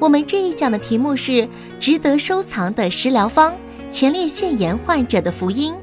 我们这一讲的题目是值得收藏的食疗方——前列腺炎患者的福音。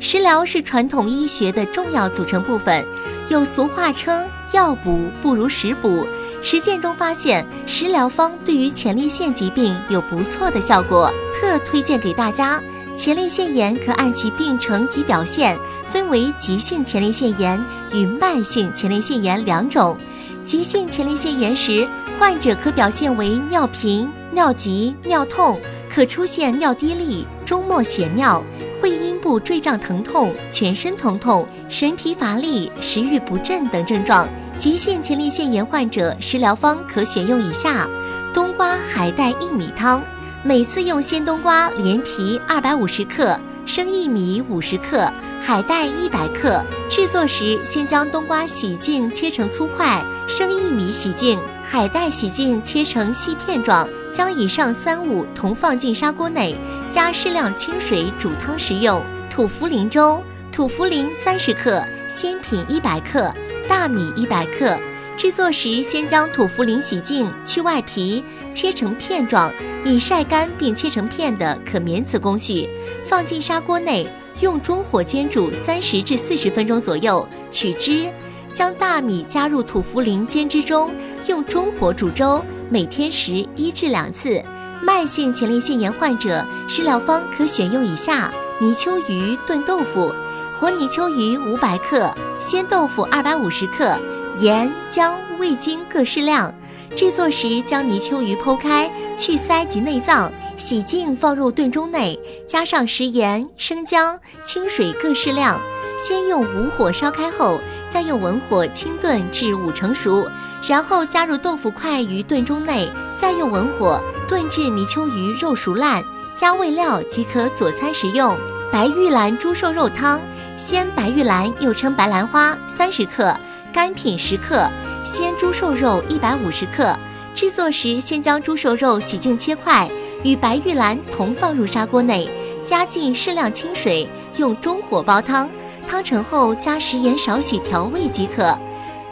食疗是传统医学的重要组成部分，有俗话称“药补不如食补”。实践中发现，食疗方对于前列腺疾病有不错的效果，特推荐给大家。前列腺炎可按其病程及表现，分为急性前列腺炎与慢性前列腺炎两种。急性前列腺炎时，患者可表现为尿频、尿急、尿痛，可出现尿滴沥、终末血尿、会阴部坠胀疼痛、全身疼痛、神疲乏力、食欲不振等症状。急性前列腺炎患者食疗方可选用以下：冬瓜海带薏米汤，每次用鲜冬瓜连皮二百五十克。生薏米五十克，海带一百克。制作时，先将冬瓜洗净切成粗块，生薏米洗净，海带洗净切成细片状。将以上三物同放进砂锅内，加适量清水煮汤食用。土茯苓粥：土茯苓三十克，鲜品一百克，大米一百克。制作时，先将土茯苓洗净，去外皮，切成片状，以晒干并切成片的可免此工序。放进砂锅内，用中火煎煮三十至四十分钟左右，取汁。将大米加入土茯苓煎汁中，用中火煮粥，每天食一至两次。慢性前列腺炎患者食疗方可选用以下：泥鳅鱼炖豆腐，活泥鳅鱼五百克，鲜豆腐二百五十克。盐、姜、味精各适量。制作时，将泥鳅鱼剖开，去鳃及内脏，洗净放入炖盅内，加上食盐、生姜、清水各适量。先用武火烧开后，再用文火清炖至五成熟，然后加入豆腐块于炖盅内，再用文火炖至泥鳅鱼肉熟烂，加味料即可佐餐食用。白玉兰猪瘦肉汤，鲜白玉兰又称白兰花三十克。干品十克，鲜猪瘦肉一百五十克。制作时，先将猪瘦肉洗净切块，与白玉兰同放入砂锅内，加进适量清水，用中火煲汤。汤成后，加食盐少许调味即可。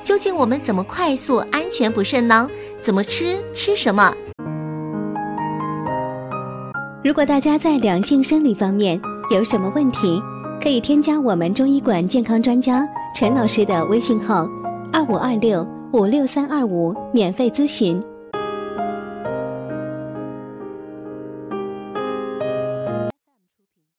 究竟我们怎么快速安全补肾呢？怎么吃？吃什么？如果大家在两性生理方面有什么问题，可以添加我们中医馆健康专家。陈老师的微信号：二五二六五六三二五，免费咨询。